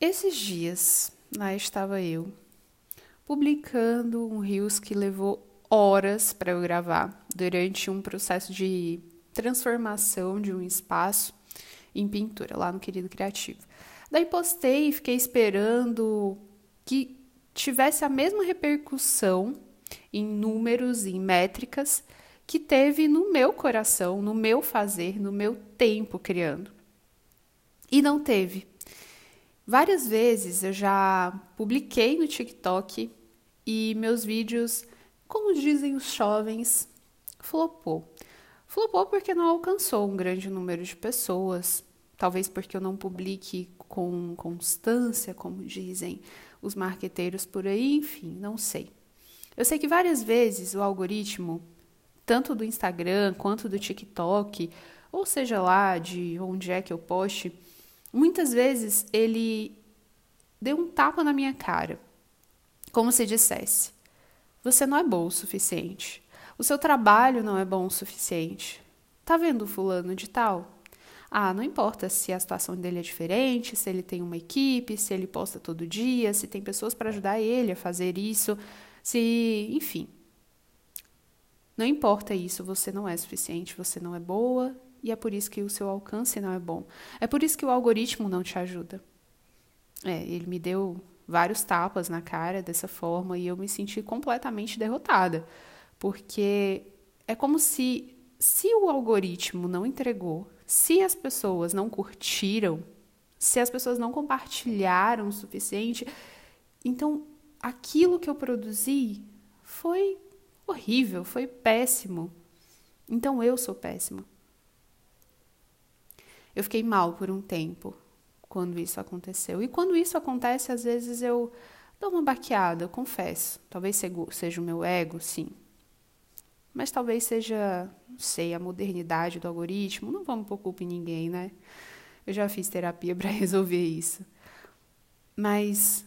Esses dias, lá estava eu, publicando um Rios que levou horas para eu gravar, durante um processo de transformação de um espaço em pintura, lá no Querido Criativo. Daí postei e fiquei esperando que tivesse a mesma repercussão em números, em métricas, que teve no meu coração, no meu fazer, no meu tempo criando. E não teve. Várias vezes eu já publiquei no TikTok e meus vídeos, como dizem os jovens, flopou. Flopou porque não alcançou um grande número de pessoas, talvez porque eu não publique com constância, como dizem os marqueteiros por aí, enfim, não sei. Eu sei que várias vezes o algoritmo, tanto do Instagram quanto do TikTok, ou seja lá de onde é que eu poste, Muitas vezes ele deu um tapa na minha cara, como se dissesse: Você não é bom o suficiente. O seu trabalho não é bom o suficiente. Tá vendo fulano de tal? Ah, não importa se a situação dele é diferente, se ele tem uma equipe, se ele posta todo dia, se tem pessoas para ajudar ele a fazer isso, se, enfim. Não importa isso, você não é suficiente, você não é boa e é por isso que o seu alcance não é bom. É por isso que o algoritmo não te ajuda. É, ele me deu vários tapas na cara dessa forma e eu me senti completamente derrotada, porque é como se se o algoritmo não entregou, se as pessoas não curtiram, se as pessoas não compartilharam o suficiente, então aquilo que eu produzi foi horrível, foi péssimo. Então eu sou péssima. Eu fiquei mal por um tempo quando isso aconteceu. E quando isso acontece, às vezes eu dou uma baqueada, eu confesso. Talvez seja o meu ego, sim. Mas talvez seja, não sei, a modernidade do algoritmo. Não vamos pôr culpa em ninguém, né? Eu já fiz terapia para resolver isso. Mas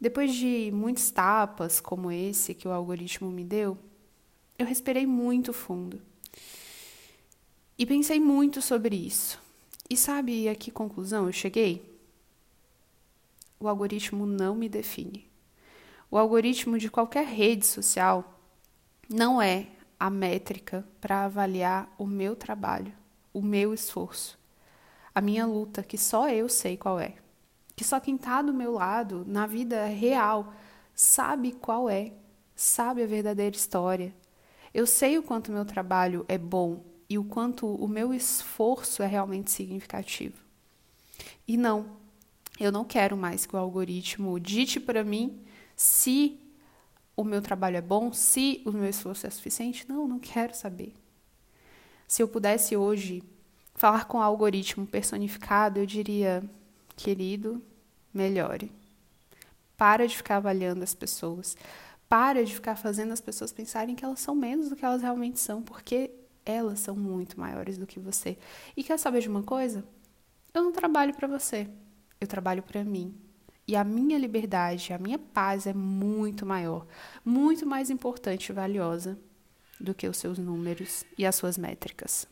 depois de muitos tapas como esse que o algoritmo me deu, eu respirei muito fundo. E pensei muito sobre isso. E sabe a que conclusão eu cheguei? O algoritmo não me define. O algoritmo de qualquer rede social não é a métrica para avaliar o meu trabalho, o meu esforço, a minha luta, que só eu sei qual é. Que só quem está do meu lado, na vida real, sabe qual é, sabe a verdadeira história. Eu sei o quanto meu trabalho é bom, e o quanto o meu esforço é realmente significativo. E não, eu não quero mais que o algoritmo dite para mim se o meu trabalho é bom, se o meu esforço é suficiente. Não, não quero saber. Se eu pudesse hoje falar com o algoritmo personificado, eu diria: querido, melhore. Para de ficar avaliando as pessoas. Para de ficar fazendo as pessoas pensarem que elas são menos do que elas realmente são, porque elas são muito maiores do que você. E quer saber de uma coisa? Eu não trabalho para você, eu trabalho para mim. E a minha liberdade, a minha paz é muito maior, muito mais importante e valiosa do que os seus números e as suas métricas.